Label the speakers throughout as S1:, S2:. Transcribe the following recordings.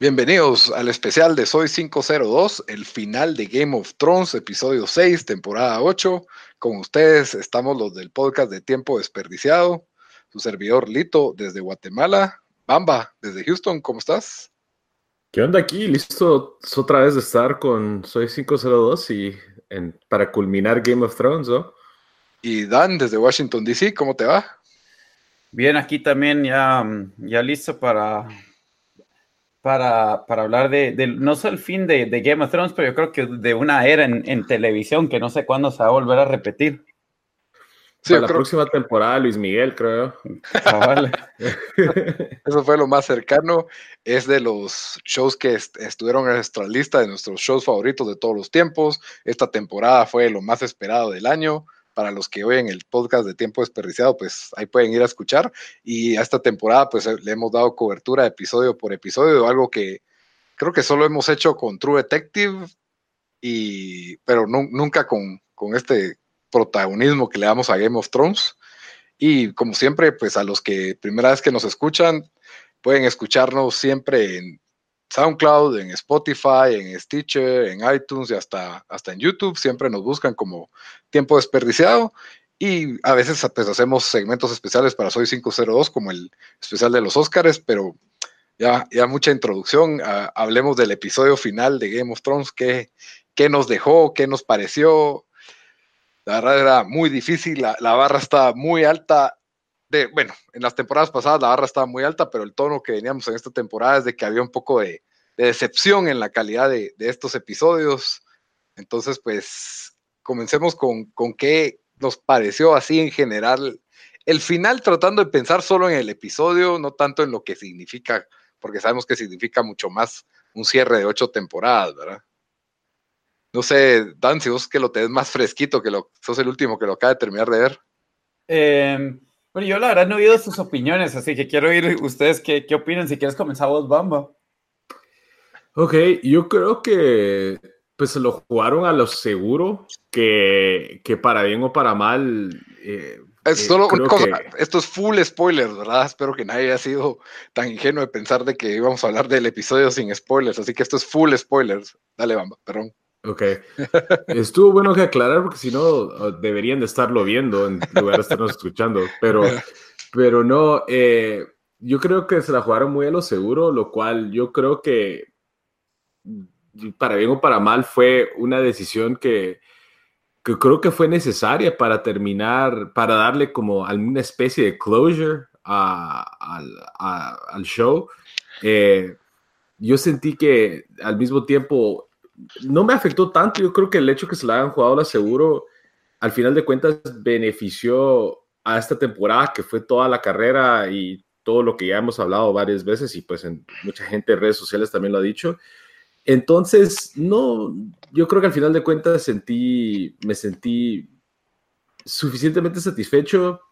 S1: Bienvenidos al especial de Soy 502, el final de Game of Thrones, episodio 6, temporada 8. Con ustedes estamos los del podcast de Tiempo Desperdiciado, su servidor Lito desde Guatemala, Bamba desde Houston, ¿cómo estás?
S2: ¿Qué onda aquí? Listo otra vez de estar con Soy 502 y para culminar Game of Thrones, ¿no?
S1: Y Dan desde Washington, D.C., ¿cómo te va?
S3: Bien, aquí también ya, ya listo para para, para hablar de, de, no solo el fin de, de, Game of Thrones, pero yo creo que de una era en, en televisión que no sé cuándo se va a volver a repetir.
S2: Sí, la próxima temporada, Luis Miguel, creo. Ah, vale.
S1: Eso fue lo más cercano. Es de los shows que est estuvieron en nuestra lista de nuestros shows favoritos de todos los tiempos. Esta temporada fue lo más esperado del año para los que oyen el podcast de Tiempo Desperdiciado, pues ahí pueden ir a escuchar. Y a esta temporada, pues le hemos dado cobertura episodio por episodio, algo que creo que solo hemos hecho con True Detective, y, pero nunca con, con este protagonismo que le damos a Game of Thrones. Y como siempre, pues a los que primera vez que nos escuchan, pueden escucharnos siempre en SoundCloud, en Spotify, en Stitcher, en iTunes y hasta, hasta en YouTube. Siempre nos buscan como tiempo desperdiciado. Y a veces pues, hacemos segmentos especiales para Soy 502, como el especial de los Oscars, pero ya, ya mucha introducción. Ah, hablemos del episodio final de Game of Thrones, qué, qué nos dejó, qué nos pareció. La verdad era muy difícil, la, la barra está muy alta de, bueno, en las temporadas pasadas la barra estaba muy alta, pero el tono que veníamos en esta temporada es de que había un poco de, decepción en la calidad de, estos episodios. Entonces, pues, comencemos con, con qué nos pareció así en general el final, tratando de pensar solo en el episodio, no tanto en lo que significa, porque sabemos que significa mucho más un cierre de ocho temporadas, ¿verdad? No sé, Dan, si vos que lo tenés más fresquito, que lo, sos el último que lo acaba de terminar de ver.
S3: Eh, bueno, yo la verdad no he oído sus opiniones, así que quiero oír ustedes qué, qué opinan. Si quieres comenzar vos, Bamba.
S2: Ok, yo creo que pues se lo jugaron a lo seguro, que, que para bien o para mal.
S1: Eh, es eh, esto es full spoilers, ¿verdad? Espero que nadie haya sido tan ingenuo de pensar de que íbamos a hablar del episodio sin spoilers, así que esto es full spoilers. Dale, Bamba, perdón.
S2: Ok. Estuvo bueno que aclarar porque si no deberían de estarlo viendo en lugar de estarnos escuchando. Pero, pero no, eh, yo creo que se la jugaron muy a lo seguro, lo cual yo creo que para bien o para mal fue una decisión que, que creo que fue necesaria para terminar, para darle como alguna especie de closure al show. Eh, yo sentí que al mismo tiempo no me afectó tanto. Yo creo que el hecho que se la hayan jugado la seguro, al final de cuentas, benefició a esta temporada, que fue toda la carrera y todo lo que ya hemos hablado varias veces, y pues en mucha gente en redes sociales también lo ha dicho. Entonces, no, yo creo que al final de cuentas sentí, me sentí suficientemente satisfecho,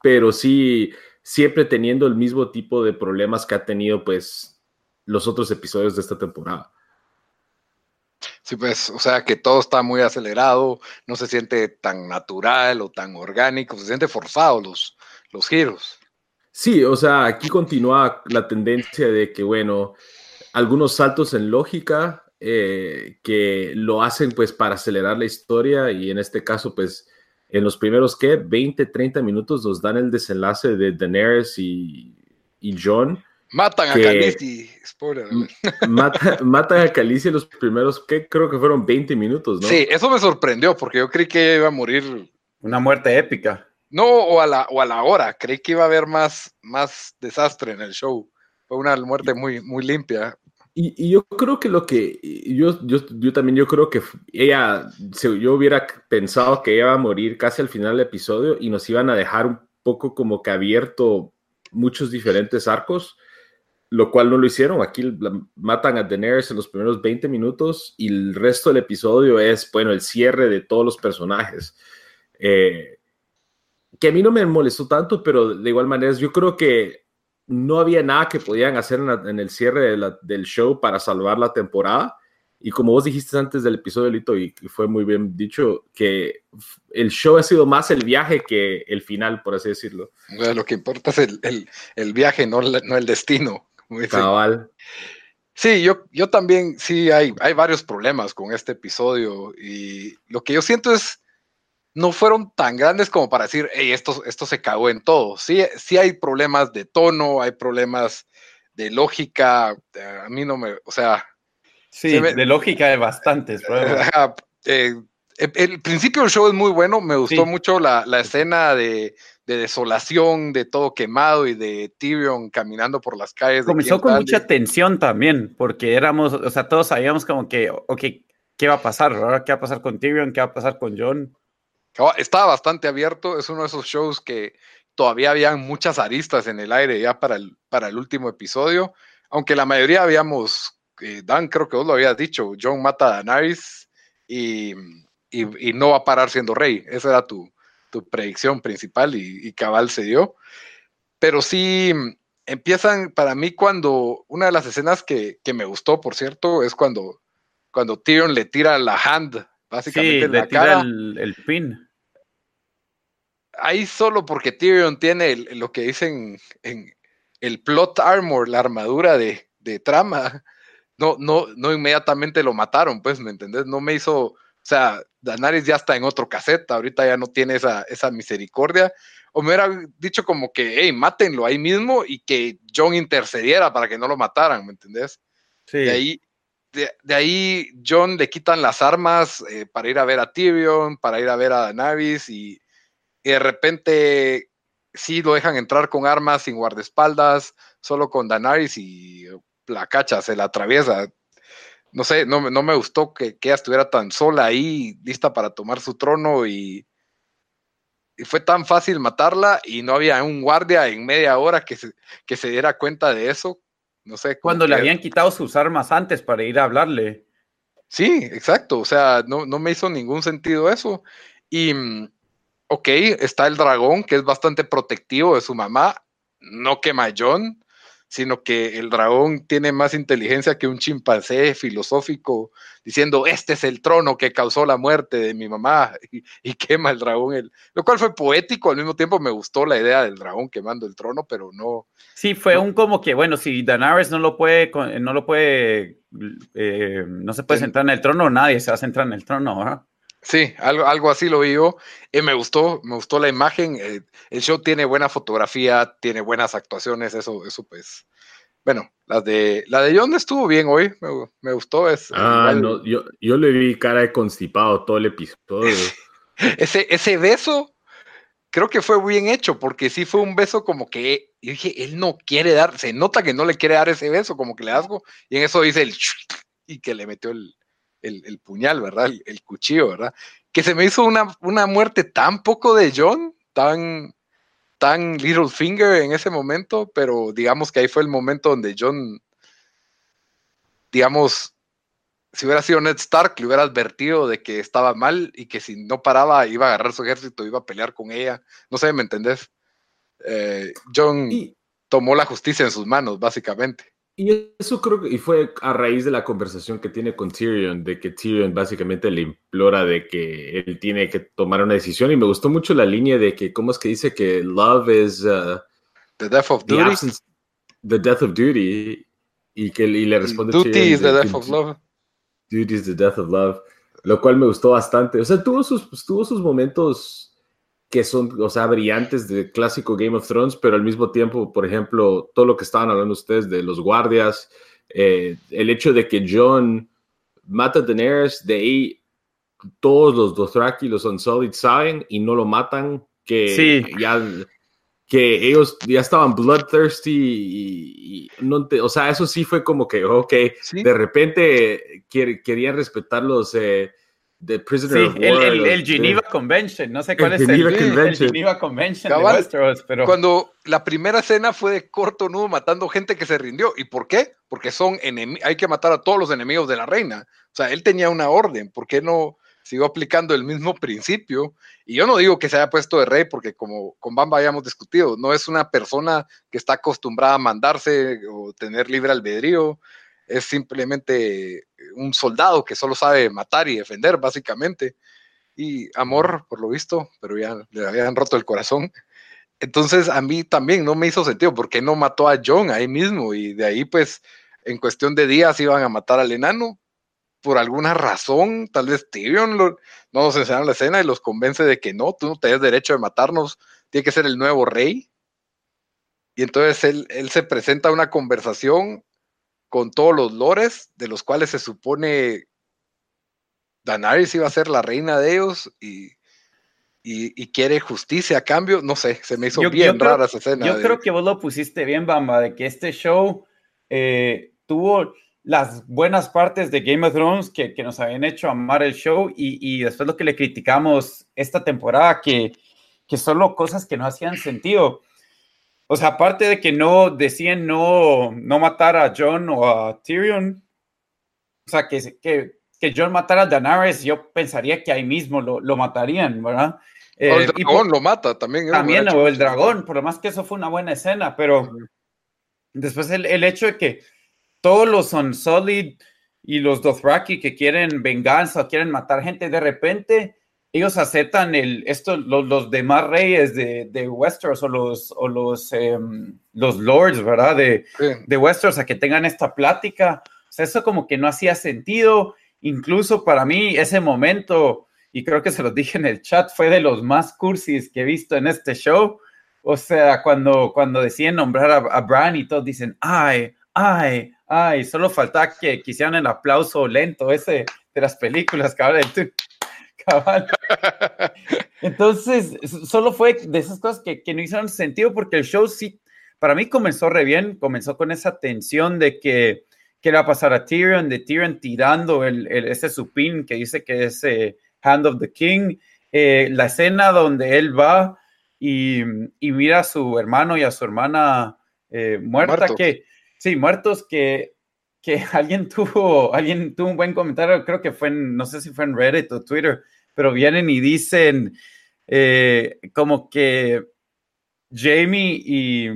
S2: pero sí, siempre teniendo el mismo tipo de problemas que ha tenido, pues, los otros episodios de esta temporada.
S1: Sí, pues, o sea, que todo está muy acelerado, no se siente tan natural o tan orgánico, se siente forzado los, los giros.
S2: Sí, o sea, aquí continúa la tendencia de que, bueno, algunos saltos en lógica eh, que lo hacen pues para acelerar la historia y en este caso pues en los primeros, ¿qué? 20, 30 minutos nos dan el desenlace de Daenerys y, y John
S1: Matan a Khaleesi, spoiler.
S2: matan a Khaleesi los primeros, que creo que fueron 20 minutos, ¿no?
S1: Sí, eso me sorprendió porque yo creí que iba a morir.
S3: Una muerte épica.
S1: No, o a la, o a la hora. Creí que iba a haber más, más desastre en el show. Fue una muerte muy, muy limpia.
S2: Y, yo creo que lo que, yo, yo, yo también yo creo que ella, yo hubiera pensado que ella iba a morir casi al final del episodio y nos iban a dejar un poco como que abierto muchos diferentes arcos lo cual no lo hicieron. Aquí matan a Daenerys en los primeros 20 minutos y el resto del episodio es, bueno, el cierre de todos los personajes. Eh, que a mí no me molestó tanto, pero de igual manera yo creo que no había nada que podían hacer en, el cierre del show para salvar la temporada. Y como vos dijiste antes del episodio, Lito, y fue muy bien dicho, que el show ha sido más el viaje que el final, por así decirlo.
S1: lo que importa es el, viaje, no, no el destino.
S2: Cabal.
S1: Sí, yo, yo también, sí, hay, hay varios problemas con este episodio y lo que yo siento es, no fueron tan grandes como para decir, hey, esto, esto se cagó en todo. Sí, sí hay problemas de tono, hay problemas de lógica, a mí no me, o sea...
S3: Sí, de lógica hay bastantes problemas.
S1: Eh, el principio del show es muy bueno, me gustó mucho la, la escena de, de desolación, de todo quemado y de Tyrion caminando por las calles.
S3: Comenzó con mucha tensión también, porque éramos, o sea, todos sabíamos como que, ok, ¿qué va a pasar? ¿verdad? ¿Qué va a pasar con Tyrion? ¿Qué va a pasar con John?
S1: Estaba bastante abierto, es uno de esos shows que todavía habían muchas aristas en el aire ya para el, para el último episodio, aunque la mayoría habíamos, eh, Dan creo que vos lo habías dicho, John mata a Daenerys y, y, y no va a parar siendo rey, esa era tu, tu predicción principal y, cabal se dio. Pero sí empiezan para mí cuando una de las escenas que, me gustó, por cierto, es cuando, cuando Tyrion le tira la hand, básicamente
S3: le tira El, pin.
S1: Ahí solo porque Tyrion tiene lo que dicen en el plot armor, la armadura de, de trama. No, no, no inmediatamente lo mataron, pues, ¿me entendés? No me hizo sea, Danaris ya está en otro cassette, ahorita ya no tiene esa, esa misericordia. O me hubiera dicho como que, hey, mátenlo ahí mismo y que John intercediera para que no lo mataran, ¿me entendés? Sí. De ahí, de, ahí John le quitan las armas eh, para ir a ver a Tyrion, para ir a ver a Daenerys y, y, de repente sí lo dejan entrar con armas sin guardaespaldas, solo con Daenerys y la cacha se la atraviesa no sé, no, no me gustó que, ella estuviera tan sola ahí, lista para tomar su trono y, fue tan fácil matarla y no había un guardia en media hora que se, que se diera cuenta de eso. No sé.
S3: Cuando le habían quitado sus armas antes para ir a hablarle.
S1: Sí, exacto. O sea, no, no me hizo ningún sentido eso. Y, ok, está el dragón, que es bastante protectivo de su mamá. No quema a John sino que el dragón tiene más inteligencia que un chimpancé filosófico diciendo, este es el trono que causó la muerte de mi mamá y, quema el dragón, el, lo cual fue poético, al mismo tiempo me gustó la idea del dragón quemando el trono, pero no.
S3: Sí, fue un como que, bueno, si Daenerys no lo puede, no lo puede, eh, no se puede sentar en el trono, nadie se va a sentar en el trono, ¿verdad?
S1: Sí, algo, algo así lo vi yo. Eh, me gustó, me gustó la imagen. Eh, el show tiene buena fotografía, tiene buenas actuaciones, eso, eso pues. Bueno, la de la de John estuvo bien hoy, me, gustó. Es,
S2: ah, no, yo, yo le vi cara de constipado todo el episodio.
S1: ese, ese beso, creo que fue bien hecho, porque sí fue un beso como que, yo dije, él no quiere dar, se nota que no le quiere dar ese beso, como que le asco, y en eso dice el y que le metió el, el, puñal, ¿verdad? El, cuchillo, ¿verdad? Que se me hizo una, una muerte tan poco de John, tan, tan Littlefinger en ese momento, pero digamos que ahí fue el momento donde John, digamos, si hubiera sido Ned Stark, le hubiera advertido de que estaba mal y que si no paraba iba a agarrar su ejército, iba a pelear con ella. No sé, ¿me entendés? Eh, John tomó la justicia en sus manos, básicamente.
S2: Y eso creo que y fue a raíz de la conversación que tiene con Tyrion, de que Tyrion básicamente le implora de que él tiene que tomar una decisión. Y me gustó mucho la línea de que, ¿cómo es que dice que love is uh,
S1: the death of duty?
S2: The, death of duty. Y que y le responde
S1: Duty is the death of love.
S2: Duty is the death of love. Lo cual me gustó bastante. O sea, tuvo sus, tuvo sus momentos que son, o sea, brillantes de clásico Game of Thrones, pero al mismo tiempo, por ejemplo, todo lo que estaban hablando ustedes de los guardias, eh, el hecho de que John mata a Daenerys, de ahí todos los Dothraki, los Unsullied saben y no lo matan, que ya que ellos ya estaban bloodthirsty y, no o sea, eso sí fue como que, ok, de repente querían respetar los... Eh, The Prisoner
S3: sí, el, Geneva Convention, no sé cuál es el, Geneva Convention
S1: pero... Cuando la primera escena fue de corto nudo matando gente que se rindió. ¿Y por qué? Porque son hay que matar a todos los enemigos de la reina. O sea, él tenía una orden. ¿Por qué no siguió aplicando el mismo principio? Y yo no digo que se haya puesto de rey, porque como con Bamba hayamos discutido, no es una persona que está acostumbrada a mandarse o tener libre albedrío es simplemente un soldado que solo sabe matar y defender, básicamente. Y amor, por lo visto, pero ya le habían roto el corazón. Entonces a mí también no me hizo sentido, porque no mató a John ahí mismo? Y de ahí pues en cuestión de días iban a matar al enano. Por alguna razón, tal vez Tyrion no nos enseñaron la escena y los convence de que no, tú no tienes derecho de matarnos, tiene que ser el nuevo rey. Y entonces él, él se presenta a una conversación con todos los lores, de los cuales se supone Daenerys iba a ser la reina de ellos y, y, quiere justicia a cambio. No sé, se me hizo bien rara esa escena.
S3: Yo creo que vos lo pusiste bien, Bamba, de que este show eh, tuvo las buenas partes de Game of Thrones que, que nos habían hecho amar el show y, y, después lo que le criticamos esta temporada, que, que solo cosas que no hacían sentido. O sea, aparte de que no decían no, no matar a John o a Tyrion, o sea, que, que, que John matara a Daenerys, yo pensaría que ahí mismo lo, lo matarían, ¿verdad?
S1: el eh, dragón lo mata también.
S3: También, o el dragón, por lo más que eso fue una buena escena, pero después el, el, hecho de que todos los Unsullied y los Dothraki que quieren venganza o quieren matar gente, de repente ellos aceptan el, esto, los, los demás reyes de, de, Westeros o los, o los, em, los lords, ¿verdad? De, de Westeros a que tengan esta plática. O sea, eso como que no hacía sentido. Incluso para mí ese momento y creo que se los dije en el chat, fue de los más cursis que he visto en este show. O sea, cuando, cuando deciden nombrar a, a Bran y todos dicen, ay, ay, ay, solo faltaba que quisieran el aplauso lento ese de las películas, cabal. cabal. Entonces, solo fue de esas cosas que, que no hicieron sentido porque el show sí, para mí comenzó re bien, comenzó con esa tensión de que qué le va a pasar a Tyrion, de Tyrion tirando el, el ese supín que dice que es eh, Hand of the King, eh, la escena donde él va y, mira a su hermano y a su hermana eh, muerta, que, sí, muertos, que, que alguien tuvo, alguien tuvo un buen comentario, creo que fue en, no sé si fue en Reddit o Twitter, pero vienen y dicen eh, como que Jamie y,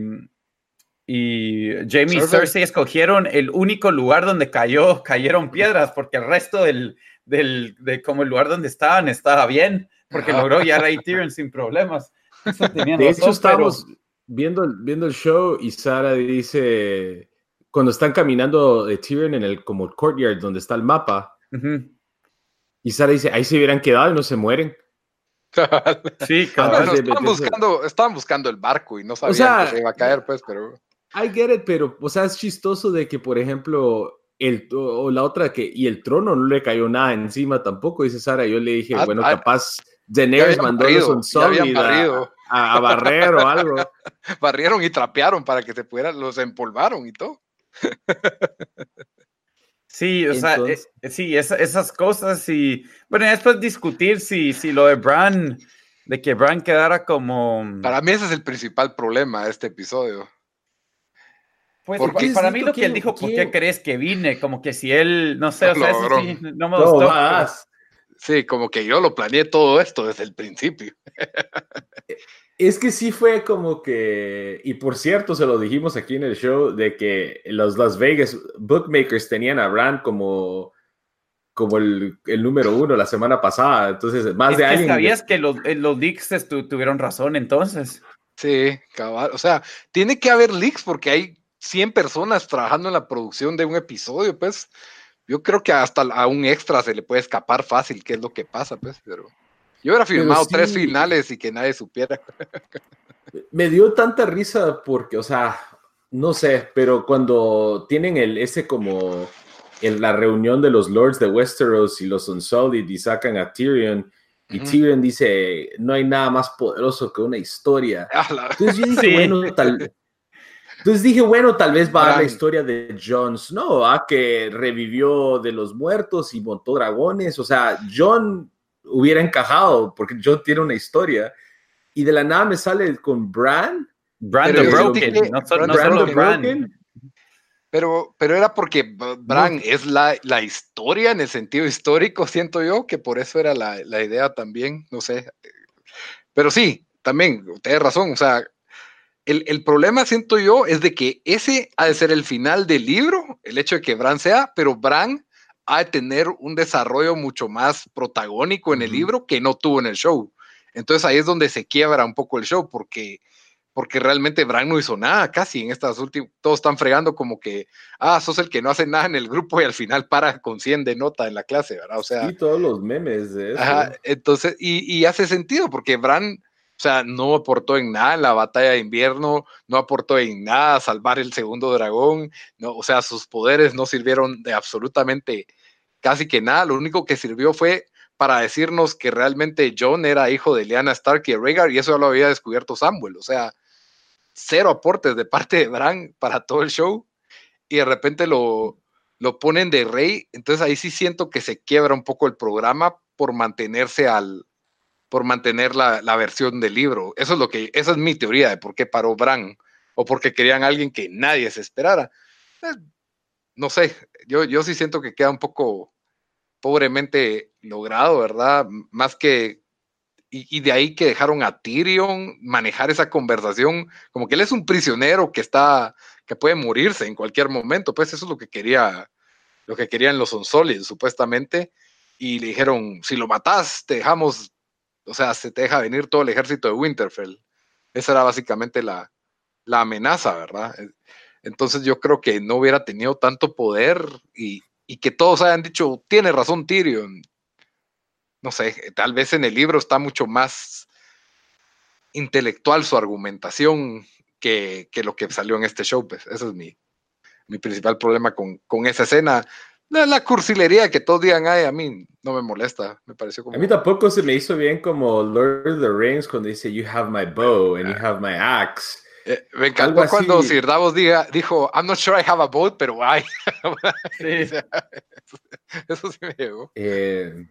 S3: y Jamie y Cersei escogieron el único lugar donde cayó, cayeron piedras, porque el resto del, del, de como el lugar donde estaban estaba bien, porque logró ya a Tyrion sin problemas.
S2: de hecho, estamos viendo, viendo el show y Sara dice, cuando están caminando de Tyrion en el como courtyard donde está el mapa, y Sara dice, ahí se hubieran quedado y no se mueren.
S1: sí, claro. estaban, buscando, estaban buscando el barco y no sabían que se iba a caer, pues, pero...
S2: I get it, pero, o sea, es chistoso de que, por ejemplo, el, o la otra que, y el trono no le cayó nada encima tampoco, dice Sara. Yo le dije, ah, bueno, ah, capaz Daenerys mandó un sólido a, a, barrer o algo.
S1: Barrieron y trapearon para que se pudieran, los empolvaron y todo.
S3: Sí, o sea, eh, sí, esas cosas y bueno, después discutir si, si lo de Bran, de que Bran quedara como...
S1: Para mí ese es el principal problema de este episodio.
S3: Pues porque para mí lo que él dijo, ¿por qué crees que vine? Como que si él, no sé, o sea, eso sí, no me gustó.
S1: Sí, como que yo lo planeé todo esto desde el principio.
S2: Es que sí fue como que, y por cierto, se lo dijimos aquí en el show, de que los Las Vegas bookmakers tenían a Brand como, como el, el número uno la semana pasada. Entonces, más de
S3: alguien. ¿Sabías que los, eh, los leaks tuvieron razón entonces?
S1: Sí, cabal. O sea, tiene que haber leaks porque hay 100 personas trabajando en la producción de un episodio, pues yo creo que hasta a un extra se le puede escapar fácil qué es lo que pasa, pues, pero yo hubiera filmado tres finales y que nadie supiera.
S2: Me dio tanta risa porque, o sea, no sé, pero cuando tienen el, ese como en la reunión de los Lords de Westeros y los Unsullied y sacan a Tyrion, y Tyrion dice, no hay nada más poderoso que una historia. Entonces yo dije, bueno, tal, entonces dije, bueno, tal vez va a la historia de Jon Snow, ¿ah? que revivió de los muertos y montó dragones. O sea, Jon hubiera encajado porque Jon tiene una historia. Y de la nada me sale con Bran.
S3: Bran the Broken, no, solo Bran.
S1: Pero, pero era porque Bran es la, la, historia en el sentido histórico, siento yo, que por eso era la, la idea también, no sé. Pero sí, también, tienes razón, o sea, el, problema, siento yo, es de que ese ha de ser el final del libro, el hecho de que Bran sea, pero Bran ha de tener un desarrollo mucho más protagónico en el libro que no tuvo en el show. Entonces ahí es donde se quiebra un poco el show, porque porque realmente Bran no hizo nada casi en estas últimas, todos están fregando como que, ah, sos el que no hace nada en el grupo y al final para con 100 de nota en la clase, ¿verdad? O sea...
S2: Sí, todos los memes de eso.
S1: Ajá, entonces, y, y, hace sentido porque Bran, o sea, no aportó en nada en la batalla de invierno, no aportó en nada a salvar el segundo dragón, no, o sea, sus poderes no sirvieron de absolutamente casi que nada, lo único que sirvió fue para decirnos que realmente John era hijo de Lyanna Stark y Rhaegar y eso ya lo había descubierto Samuel, o sea, cero aportes de parte de Bran para todo el show y de repente lo, lo ponen de rey, entonces ahí sí siento que se quiebra un poco el programa por mantenerse al, por mantener la, la, versión del libro. Eso es lo que, esa es mi teoría de por qué paró Bran, o porque querían alguien que nadie se esperara. No sé, yo, yo sí siento que queda un poco pobremente logrado, ¿verdad? Más que y, de ahí que dejaron a Tyrion manejar esa conversación, como que él es un prisionero que está, que puede morirse en cualquier momento, pues eso es lo que quería, lo que querían los Unsullied, supuestamente, y le dijeron, si lo matas, te dejamos, o sea, se te deja venir todo el ejército de Winterfell. Esa era básicamente la, la amenaza, ¿verdad? Entonces yo creo que no hubiera tenido tanto poder y, y que todos hayan dicho, tiene razón Tyrion, no sé, tal vez en el libro está mucho más intelectual su argumentación que, lo que salió en este show. Pues. Ese es mi, principal problema con, esa escena. La, cursilería que todos digan, ay, a mí no me molesta, me pareció como...
S2: A mí tampoco se me hizo bien como Lord of the Rings cuando dice, you have my bow and you ah. have my axe.
S1: Eh, me encantó cuando Sir Davos dijo, I'm not sure I have a boat, pero ay. eso, sí me llegó.
S2: Eh,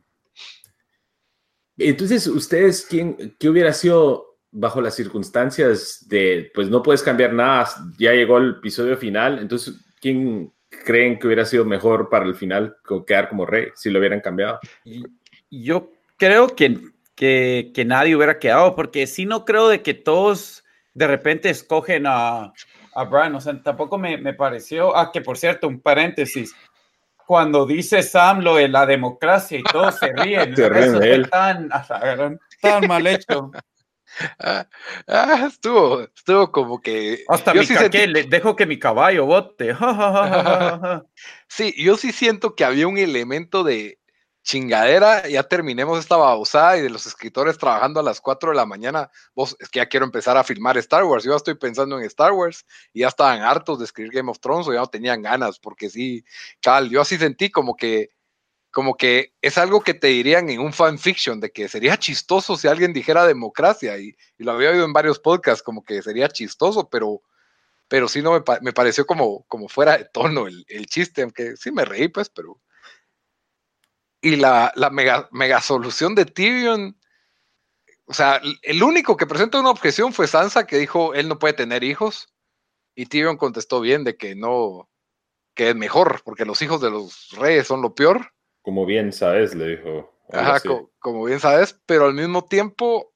S2: entonces, ¿ustedes quién, qué hubiera sido bajo las circunstancias de, pues no puedes cambiar nada, ya llegó el episodio final, entonces, ¿quién creen que hubiera sido mejor para el final quedar como rey si lo hubieran cambiado?
S3: Yo creo que, que, que nadie hubiera quedado, porque si no creo de que todos de repente escogen a, a Brian, o sea, tampoco me, me pareció, ah, que por cierto, un paréntesis, cuando dice Sam lo de la democracia y todos se ríen. se ríen de él. Tan, tan mal hecho.
S1: Ah, ah, estuvo, estuvo como que.
S3: Hasta mi sí le dejo que mi caballo bote.
S1: sí, yo sí siento que había un elemento de, chingadera, ya terminemos esta babosada y de los escritores trabajando a las 4 de la mañana, vos es que ya quiero empezar a filmar Star Wars, yo ya estoy pensando en Star Wars y ya estaban hartos de escribir Game of Thrones o ya no tenían ganas, porque sí, cal, yo así sentí como que como que es algo que te dirían en un fanfiction, de que sería chistoso si alguien dijera democracia, y, lo había oído en varios podcasts, como que sería chistoso, pero, pero sí no me, pareció como, como fuera de tono el, el, chiste, aunque sí me reí, pues, pero, y la, mega, solución de Tyrion, o sea, el único que presentó una objeción fue Sansa, que dijo él no puede tener hijos, y Tyrion contestó bien de que no, que es mejor, porque los hijos de los reyes son lo peor.
S2: Como bien sabes, le dijo.
S1: Ajá, como bien sabes, pero al mismo tiempo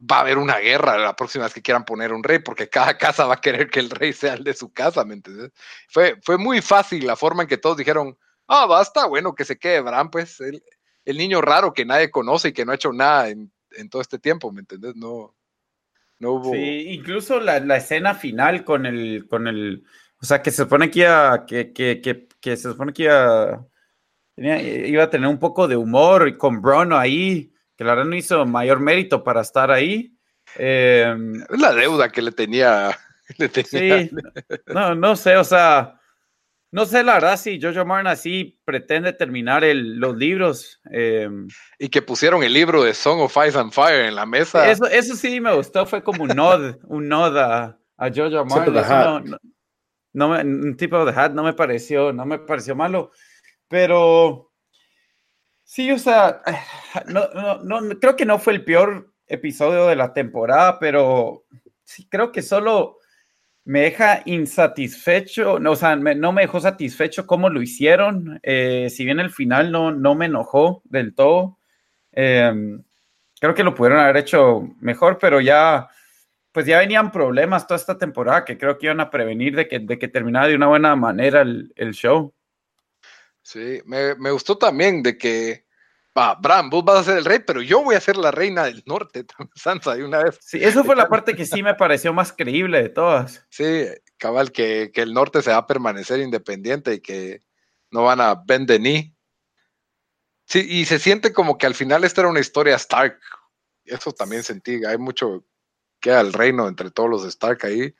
S1: va a haber una guerra la próxima vez que quieran poner un rey, porque cada casa va a querer que el rey sea el de su casa, ¿me entiendes? Fue, fue muy fácil la forma en que todos dijeron, ah, basta, bueno, que se quede Bran, pues el, el, niño raro que nadie conoce y que no ha hecho nada en, en todo este tiempo, ¿me entendés? No, no hubo...
S3: Sí, incluso la, la, escena final con el, con el, o sea, que se supone que iba, que, que, que, que se supone que iba, tenía, iba a tener un poco de humor y con Bruno ahí, que la verdad no hizo mayor mérito para estar ahí.
S1: Eh, es la deuda que le tenía. Le tenía.
S3: Sí, no, no sé, o sea, no sé, la verdad, si Jojo Martin así pretende terminar el, los libros. Em,
S1: y que pusieron el libro de Song of Ice and Fire en la mesa.
S3: Eso, eso sí me gustó, fue como un nod, un nod a, a Jojo Martin. No, no, me, un tipo de hat no me pareció, no me pareció malo. Pero sí, o sea, no, no, creo que no fue el peor episodio de la temporada, pero sí creo que solo me deja insatisfecho, no, o sea, no me dejó satisfecho cómo lo hicieron, eh, si bien el final no, no me enojó del todo, em, creo que lo pudieron haber hecho mejor, pero ya, pues ya venían problemas toda esta temporada que creo que iban a prevenir de que, de que terminara de una buena manera el, show.
S1: Sí, me, me, gustó también de que va, Bran, vos vas a ser el rey, pero yo voy a ser la reina del norte, Sansa, de una vez.
S3: Sí, eso fue la parte que sí me pareció más creíble de todas.
S1: Sí, cabal, que, que el norte se va a permanecer independiente y que no van a bend the knee. Sí, y se siente como que al final esta era una historia Stark. Eso también sentí, hay mucho queda el reino entre todos los Stark ahí.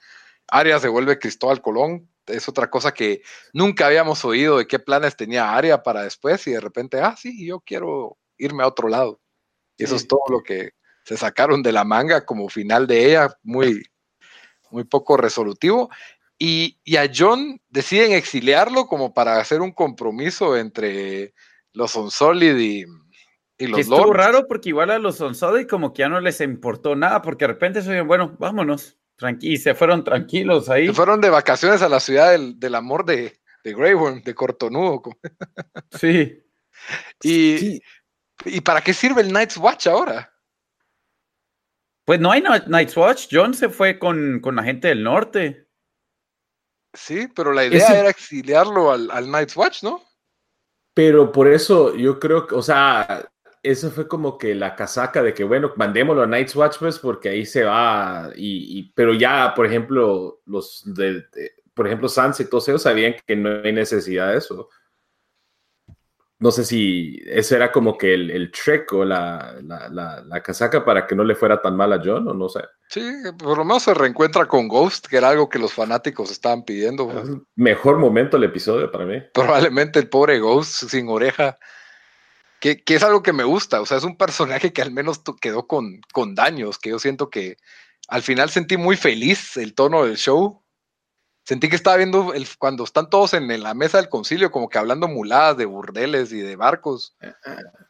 S1: Arya se vuelve Cristóbal Colón, es otra cosa que nunca habíamos oído de qué planes tenía Arya para después y de repente, ah, sí, yo quiero irme a otro lado. Y eso es todo lo que se sacaron de la manga como final de ella, muy, muy poco resolutivo. Y, y a John deciden exiliarlo como para hacer un compromiso entre los Unsolid y, y los
S3: Estuvo raro porque igual a los Unsolid como que ya no les importó nada, porque de repente se dijeron, bueno, vámonos, tranqui y se fueron tranquilos ahí. Se
S1: fueron de vacaciones a la ciudad del, del amor de, de Grey Worm, de Cortonudo.
S3: Sí.
S1: y, sí. ¿Y para qué sirve el Night's Watch ahora?
S3: Pues no hay Night's Watch. John se fue con, con la gente del norte.
S1: Sí, pero la idea Ese... era exiliarlo al, al Night's Watch, ¿no?
S2: Pero por eso yo creo que, o sea, eso fue como que la casaca de que, bueno, mandémoslo a Night's Watch, pues, porque ahí se va. Y, y pero ya, por ejemplo, los de, de, por ejemplo, Sansa y todos ellos sabían que no hay necesidad de eso. No sé si ese era como que el, el trick o la, la, la, la, casaca para que no le fuera tan mal a John, o no sé.
S1: Sí, por lo menos se reencuentra con Ghost, que era algo que los fanáticos estaban pidiendo.
S2: Pues. Mejor momento el episodio para mí.
S1: Probablemente el pobre Ghost sin oreja que, que, es algo que me gusta, o sea, es un personaje que al menos quedó con, con daños, que yo siento que al final sentí muy feliz el tono del show. Sentí que estaba viendo el, cuando están todos en, la mesa del concilio, como que hablando muladas de burdeles y de barcos.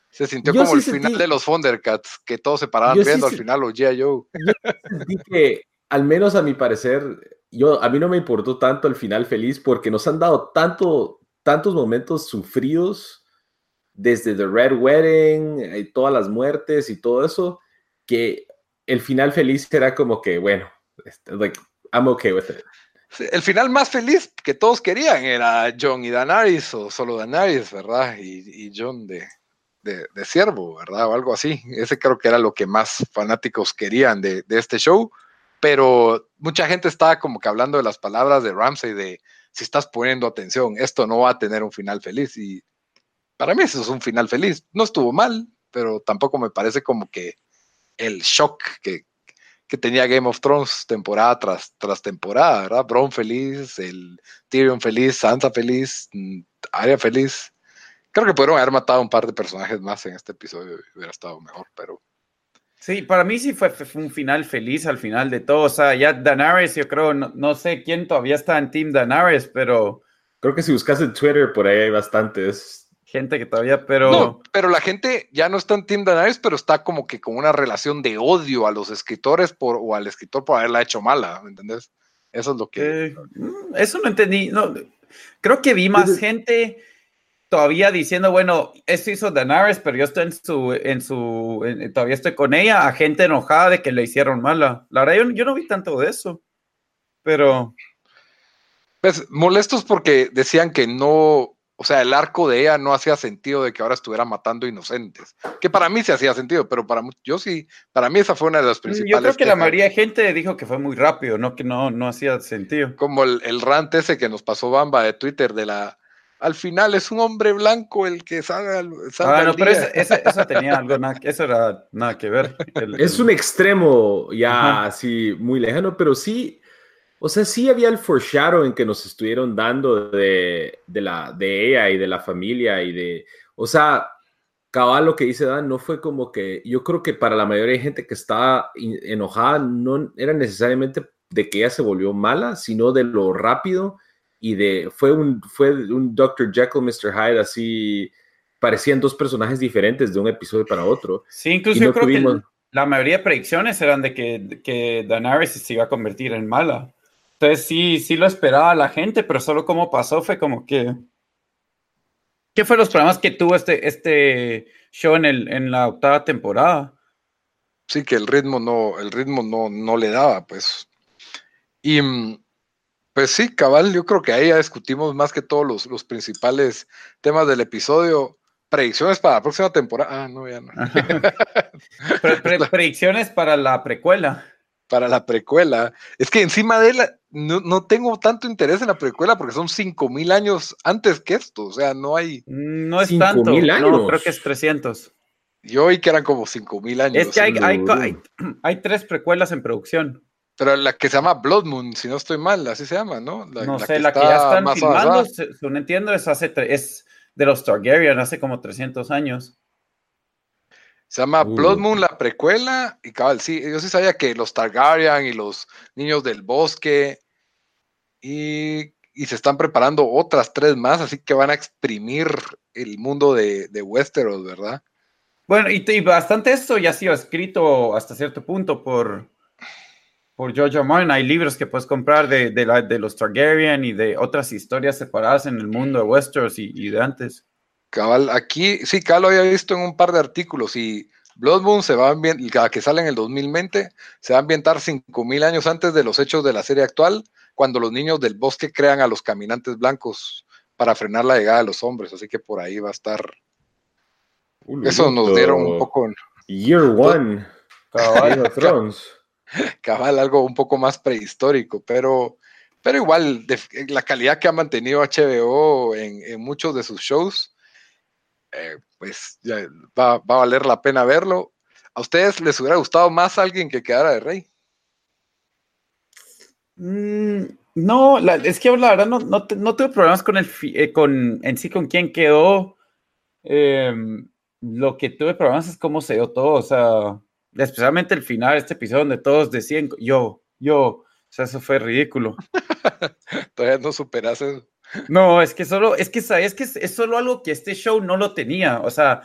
S1: Se sintió yo como sí el sentí, final de los Thundercats, que todos se paraban viendo sí al final los G.I. Joe.
S2: Yo sentí que, al menos a mi parecer, yo, a mí no me importó tanto el final feliz porque nos han dado tanto, tantos momentos sufridos desde The Red Wedding, y eh, todas las muertes y todo eso, que el final feliz era como que, bueno, este, like, I'm okay with it.
S1: El final más feliz que todos querían era John y Daenerys, o solo Daenerys, ¿verdad? Y, y John de, de, de, Siervo, ¿verdad? O algo así. Ese creo que era lo que más fanáticos querían de, de este show. Pero mucha gente estaba como que hablando de las palabras de Ramsey de si estás poniendo atención, esto no va a tener un final feliz. Y para mí eso es un final feliz. No estuvo mal, pero tampoco me parece como que el shock que, que tenía Game of Thrones temporada tras, tras temporada, ¿verdad? Bron feliz, el Tyrion feliz, Sansa feliz, mm, Arya feliz. Creo que pudieron haber matado un par de personajes más en este episodio y hubiera estado mejor, pero...
S3: Sí, para mí sí fue, fue, un final feliz al final de todo. O sea, ya Daenerys, yo creo, no, no sé quién todavía está en Team Daenerys, pero...
S2: Creo que si buscas en Twitter, por ahí hay bastantes
S3: gente que todavía, pero.
S1: No, pero la gente ya no está en Team Daenerys, pero está como que con una relación de odio a los escritores por, o al escritor por haberla hecho mala, ¿me entendés? Eso es lo que.
S3: Eh, eso no entendí. No, creo que vi más gente todavía diciendo, bueno, esto hizo Daenerys, pero yo estoy en su, en su, en, todavía estoy con ella, a gente enojada de que le hicieron mala. La verdad, yo, yo no vi tanto de eso, pero.
S1: Pues molestos porque decían que no, o sea, el arco de ella no hacía sentido de que ahora estuviera matando inocentes. Que para mí sí hacía sentido, pero para yo sí, para mí esa fue una de las principales.
S3: Yo creo que la mayoría de gente dijo que fue muy rápido, no que no, no hacía sentido.
S1: Como el, el rant ese que nos pasó Bamba de Twitter de la. Al final es un hombre blanco el que salga.
S3: Ah, no, pero eso, eso, eso, tenía algo, nada, eso era nada que ver.
S2: El, es un extremo ya Ajá. así muy lejano, pero sí o sea, sí había el foreshadowing que nos estuvieron dando de, de, la, de ella y de la familia y de, o sea, cabal lo que dice Dan no fue como que, yo creo que para la mayoría de gente que estaba enojada no era necesariamente de que ella se volvió mala, sino de lo rápido y de, fue un, fue un Dr. Jekyll, Mr. Hyde, así, parecían dos personajes diferentes de un episodio para otro.
S3: Sí, incluso no yo creo tuvimos... que la mayoría de predicciones eran de que, que Daenerys se iba a convertir en mala. Entonces sí, sí lo esperaba la gente, pero solo como pasó fue como que... ¿Qué fue los problemas que tuvo este, este show en, el, en la octava temporada?
S1: Sí, que el ritmo no, el ritmo no, no le daba, pues. Y pues sí, cabal, yo creo que ahí ya discutimos más que todos los, los principales temas del episodio. predicciones para la próxima temporada. Ah, no, ya no.
S3: predicciones para la precuela.
S1: Para la precuela. Es que encima de él no, no, tengo tanto interés en la precuela porque son 5000 años antes que esto. O sea, no hay.
S3: No es tanto. Años. No, creo que es 300.
S1: Yo oí que eran como 5000 años.
S3: Es que hay, hay, hay, tres precuelas en producción.
S1: Pero la que se llama Blood Moon, si no estoy mal, así se llama, ¿no?
S3: no sé, la que ya están filmando, según entiendo, es, hace es de los Targaryen, hace como 300 años.
S1: Se llama uh. Blood Moon, la precuela, y cabal, sí, yo sí sabía que los Targaryen y los niños del bosque, y, y se están preparando otras tres más, así que van a exprimir el mundo de, de Westeros, ¿verdad?
S3: Bueno, y, y, bastante esto ya ha sido escrito hasta cierto punto por, por George Martin. Hay libros que puedes comprar de, de, la, de, los Targaryen y de otras historias separadas en el mundo de Westeros y, y de antes.
S1: Cabal, aquí, sí, Cabal lo había visto en un par de artículos y Blood Moon se va a ambientar, que sale en el 2020, se va a ambientar 5000 años antes de los hechos de la serie actual, cuando los niños del bosque crean a los caminantes blancos para frenar la llegada de los hombres, así que por ahí va a estar. Eso nos dieron un poco.
S2: Year One. Cabal,
S1: Thrones. Cabal, algo un poco más prehistórico, pero, pero igual, la calidad que ha mantenido HBO en, muchos de sus shows, eh, pues ya va, va, a valer la pena verlo. ¿A ustedes les hubiera gustado más alguien que quedara de rey?
S3: Mm, no, es que la verdad no, no, no tuve problemas con el eh, con en sí con quién quedó. Em, lo que tuve problemas es cómo se dio todo, o sea, especialmente el final de este episodio donde todos decían yo, yo, o sea, eso fue ridículo.
S1: Todavía no superas eso.
S3: No, es que solo, es que sabes que es, solo algo que este show no lo tenía, o sea,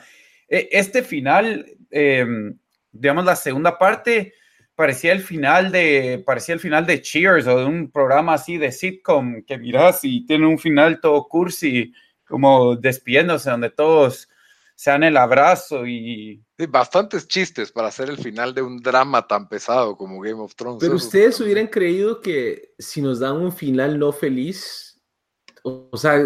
S3: e, este final, em, digamos la segunda parte, parecía el final de, parecía el final de Cheers o de un programa así de sitcom que miras y tiene un final todo cursi, como despidiéndose, donde todos se dan el abrazo y...
S1: bastantes chistes para hacer el final de un drama tan pesado como Game of Thrones.
S2: Pero ustedes hubieran creído que si nos dan un final no feliz, o, sea,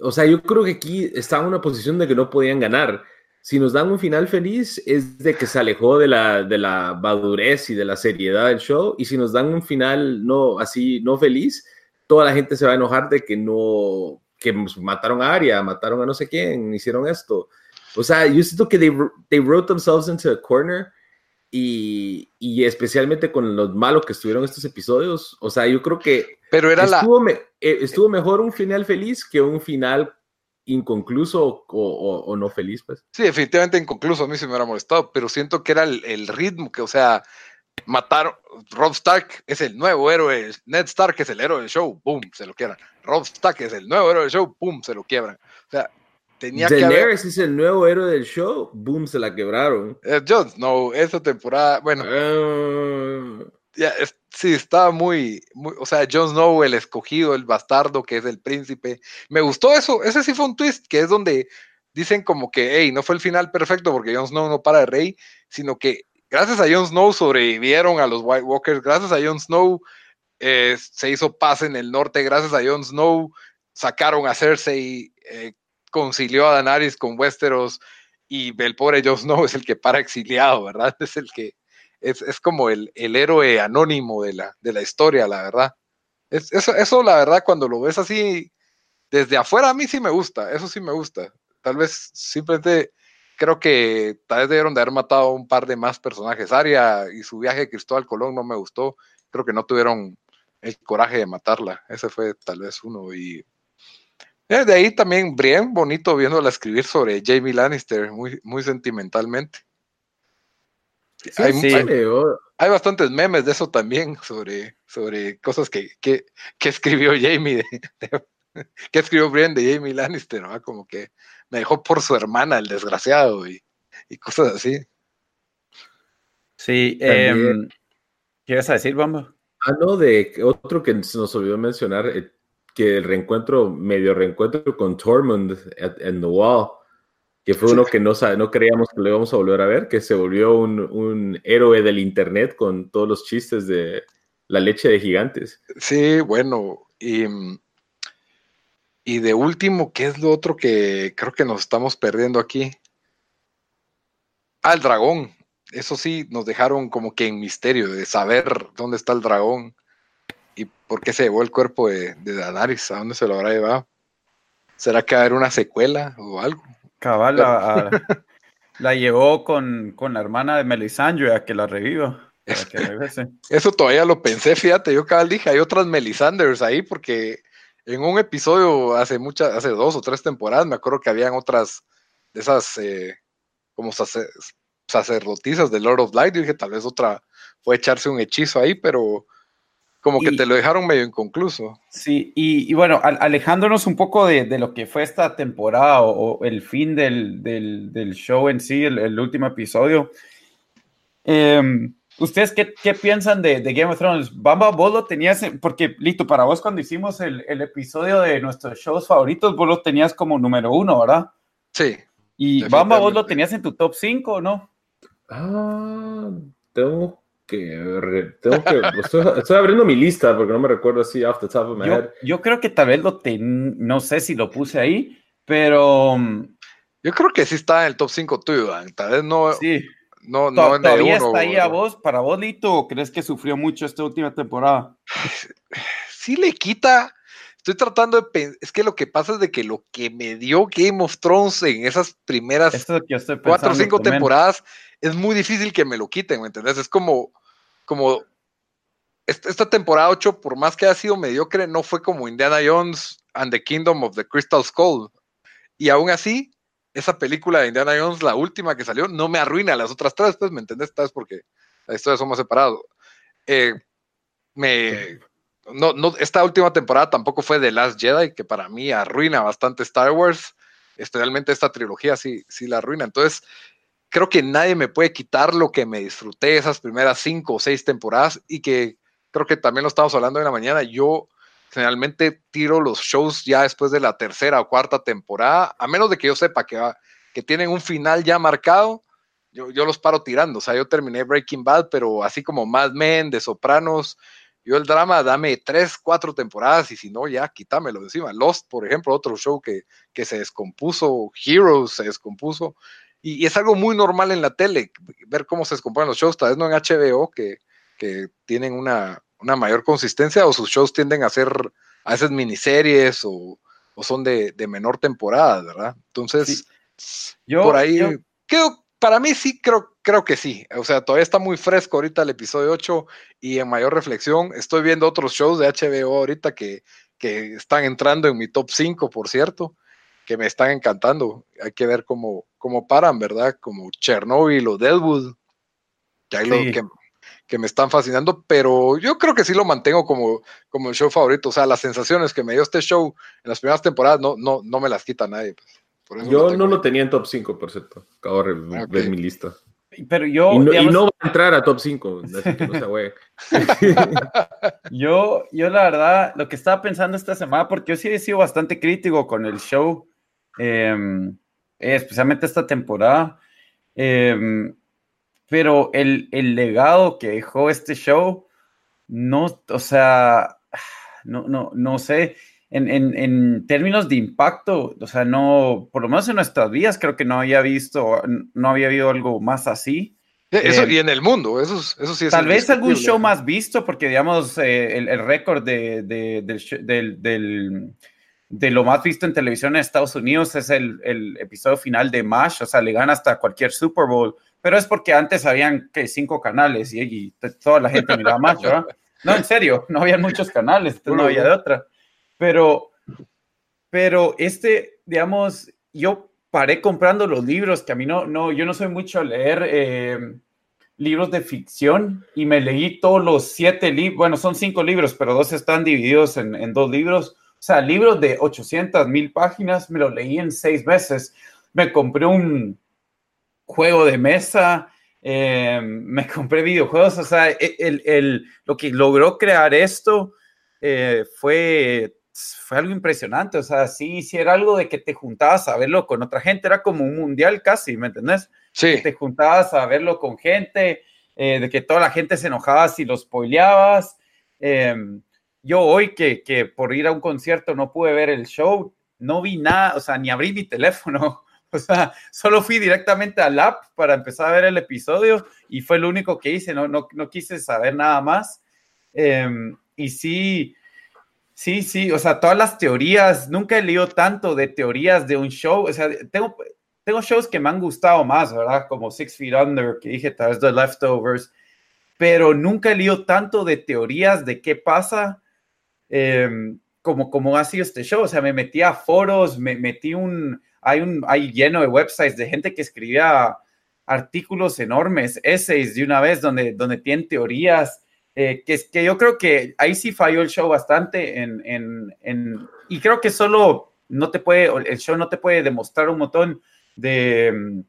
S2: o sea, yo creo que aquí estaba en una posición de que no podían ganar si nos dan un final feliz es de que se alejó de la, de la madurez y de la seriedad del show, y si nos dan un final no así, no feliz, toda la gente se va a enojar de que no, que mataron a Arya, mataron a no sé quién, hicieron esto. O sea, yo siento que they, they wrote themselves into a corner y, y, especialmente con los malos que estuvieron estos episodios, o sea, yo creo que
S1: Pero era
S2: estuvo, la... Eh, estuvo mejor un final feliz que un final inconcluso o, no feliz, pues.
S1: Sí, definitivamente inconcluso, a mí se me hubiera molestado, pero siento que era el, ritmo que, o sea, mataron, Rob Stark es el nuevo héroe, Ned Stark es el héroe del show, boom, se lo quiebran. Rob Stark es el nuevo héroe del show, boom, se lo quiebran. O sea, tenía
S2: que haber... es el nuevo héroe del show, boom, se la quebraron.
S1: Eh, no, esa temporada, bueno. Ah. Sí, estaba muy, muy, o sea, Jon Snow, el escogido, el bastardo, que es el príncipe. Me gustó eso, ese sí fue un twist, que es donde dicen como que, hey, no fue el final perfecto porque Jon Snow no para de rey, sino que gracias a Jon Snow sobrevivieron a los White Walkers, gracias a Jon Snow eh, se hizo paz en el norte, gracias a Jon Snow sacaron a Cersei, eh, concilió a Daenerys con Westeros y el pobre Jon Snow es el que para exiliado, ¿verdad? Es el que es, como el, héroe anónimo de la, de la historia, la verdad. Es, eso, eso, la verdad, cuando lo ves así desde afuera, a mí sí me gusta, eso sí me gusta. Tal vez simplemente creo que tal vez debieron de haber matado un par de más personajes. Aria y su viaje de Cristóbal Colón no me gustó. Creo que no tuvieron el coraje de matarla. Ese fue tal vez uno. Y eh, de ahí también Brienne, bonito viéndola escribir sobre Jamie Lannister, muy, muy sentimentalmente hay, bastantes memes de eso también, sobre, sobre cosas que, escribió Jamie, que escribió Brian de Jamie Lannister, ¿no? Como que me dejó por su hermana, el desgraciado, y, cosas así.
S3: Sí, eh, ¿qué vas a decir, Bamba?
S2: Ah, no, de otro que se nos olvidó mencionar, eh, que el reencuentro, medio reencuentro con Tormund en The Wall, que fue uno que no, no creíamos que lo íbamos a volver a ver, que se volvió un, héroe del Internet con todos los chistes de la leche de gigantes.
S1: Sí, bueno, y Y de último, ¿qué es lo otro que creo que nos estamos perdiendo aquí? Ah, el dragón. Eso sí, nos dejaron como que en misterio de saber dónde está el dragón y por qué se llevó el cuerpo de, de Danaris, a dónde se lo habrá llevado. ¿Será que va a haber una secuela o algo?
S3: Cabal, la, la llevó con, con, la hermana de Melisandre a que la reviva.
S1: Que Eso todavía lo pensé, fíjate, yo cabal dije, hay otras Melisanders ahí porque en un episodio hace muchas, hace dos o tres temporadas, me acuerdo que habían otras de esas eh, como sacerdotisas de Lord of Light, y dije, tal vez otra fue echarse un hechizo ahí, pero como que te lo dejaron medio inconcluso.
S3: Sí, y, bueno, alejándonos un poco de, lo que fue esta temporada o, el fin del, del, show en sí, el, último episodio. Em, ¿Ustedes qué, qué piensan de, de, Game of Thrones? Bamba, vos lo tenías, porque listo, para vos cuando hicimos el, el, episodio de nuestros shows favoritos, vos lo tenías como número uno, ¿verdad?
S1: Sí.
S3: ¿Y Bamba, vos lo tenías en tu top 5 o no?
S2: Ah, tengo que, tengo que estoy, abriendo mi lista porque no me recuerdo así off the top of my
S3: yo,
S2: head.
S3: Yo creo que tal vez lo ten, no sé si lo puse ahí, pero mm,
S1: yo creo que sí está en el top 5 tuyo, tal vez no.
S3: Sí.
S1: No, no
S3: ¿Todavía está ahí a vos, para vos, Lito, o crees que sufrió mucho esta última temporada?
S1: Sí le quita, estoy tratando de pensar, es que lo que pasa es de que lo que me dio Game of Thrones en esas primeras cuatro o cinco temporadas es muy difícil que me lo quiten, ¿me entendés? Es como, como esta temporada 8, por más que haya sido mediocre, no fue como Indiana Jones and the Kingdom of the Crystal Skull. Y aún así, esa película de Indiana Jones, la última que salió, no me arruina las otras tres, pues, ¿me entendés? ¿Sabes? Porque las historias somos separados. Eh, me, no, no, esta última temporada tampoco fue The Last Jedi, que para mí arruina bastante Star Wars. Especialmente esta trilogía sí, sí la arruina. Entonces, creo que nadie me puede quitar lo que me disfruté esas primeras cinco o seis temporadas y que creo que también lo estamos hablando en la mañana. Yo generalmente tiro los shows ya después de la tercera o cuarta temporada, a menos de que yo sepa que, que tienen un final ya marcado. Yo, yo los paro tirando. O sea, yo terminé Breaking Bad, pero así como Mad Men, de Sopranos, yo el drama, dame tres, cuatro temporadas y si no, ya quítamelo encima. Lost, por ejemplo, otro show que, que se descompuso, Heroes se descompuso. Y, es algo muy normal en la tele, ver cómo se descomponen los shows, tal vez no en HBO, que, que tienen una, una, mayor consistencia, o sus shows tienden a ser a veces miniseries o, o son de, de, menor temporada, ¿verdad? Entonces, yo, por ahí, creo, para mí sí, creo, creo que sí. O sea, todavía está muy fresco ahorita el episodio 8 y en mayor reflexión, estoy viendo otros shows de HBO ahorita que, que están entrando en mi top 5, por cierto que me están encantando. Hay que ver cómo, cómo paran, ¿verdad? Como Chernobyl o Deadwood, que, hay lo que, que, me están fascinando, pero yo creo que sí lo mantengo como, como el show favorito. O sea, las sensaciones que me dio este show en las primeras temporadas no, no, no me las quita nadie.
S2: Pues. Yo no lo tenía en top 5, por cierto. Acabo de ver mi lista.
S3: Pero yo.
S2: Y no, va a entrar a top 5.
S3: yo, yo, la verdad, lo que estaba pensando esta semana, porque yo sí he sido bastante crítico con el show Em, especialmente esta temporada. Em, pero el, el, legado que dejó este show, no, o sea, no, no, no sé, en, en, en, términos de impacto, o sea, no, por lo menos en nuestras vidas, creo que no había visto, no había habido algo más así.
S1: Eso, em, y en el mundo, eso, eso sí es.
S3: Tal vez algún show más visto, porque digamos, eh, el, el récord de, de, del, del de lo más visto en televisión en Estados Unidos es el, el, episodio final de MASH, o sea, le gana hasta cualquier Super Bowl, pero es porque antes habían que cinco canales y, toda la gente miraba MASH, ¿verdad? No, en serio, no había muchos canales, no había de otra. Pero, pero este, digamos, yo paré comprando los libros, que a mí no, no yo no soy mucho a leer eh, libros de ficción y me leí todos los siete libros, bueno, son cinco libros, pero dos están divididos en, en dos libros o sea, libros de 800 mil páginas, me lo leí en seis meses. Me compré un juego de mesa, eh, me compré videojuegos. O sea, e, el, el, lo que logró crear esto eh, fue, fue algo impresionante. O sea, sí, sí era algo de que te juntabas a verlo con otra gente. Era como un mundial casi, ¿me entendés?
S1: Sí.
S3: te juntabas a verlo con gente, eh, de que toda la gente se enojaba si lo spoileabas. Eh, yo hoy que, que, por ir a un concierto no pude ver el show, no vi nada, o sea, ni abrí mi teléfono. O sea, solo fui directamente al app para empezar a ver el episodio y fue lo único que hice, no, no, no quise saber nada más. Em, y sí, sí, sí, o sea, todas las teorías, nunca he leído tanto de teorías de un show, o sea, tengo, tengo shows que me han gustado más, ¿verdad? Como Six Feet Under, que dije, tal vez The Leftovers, pero nunca he leído tanto de teorías de qué pasa. Em, como, como ha sido este show. O sea, me metí a foros, me metí un, hay un, hay lleno de websites de gente que escribía artículos enormes, essays de una vez donde, donde tienen teorías, eh, que, que yo creo que ahí sí falló el show bastante en, en, en, y creo que solo no te puede, el show no te puede demostrar un montón de,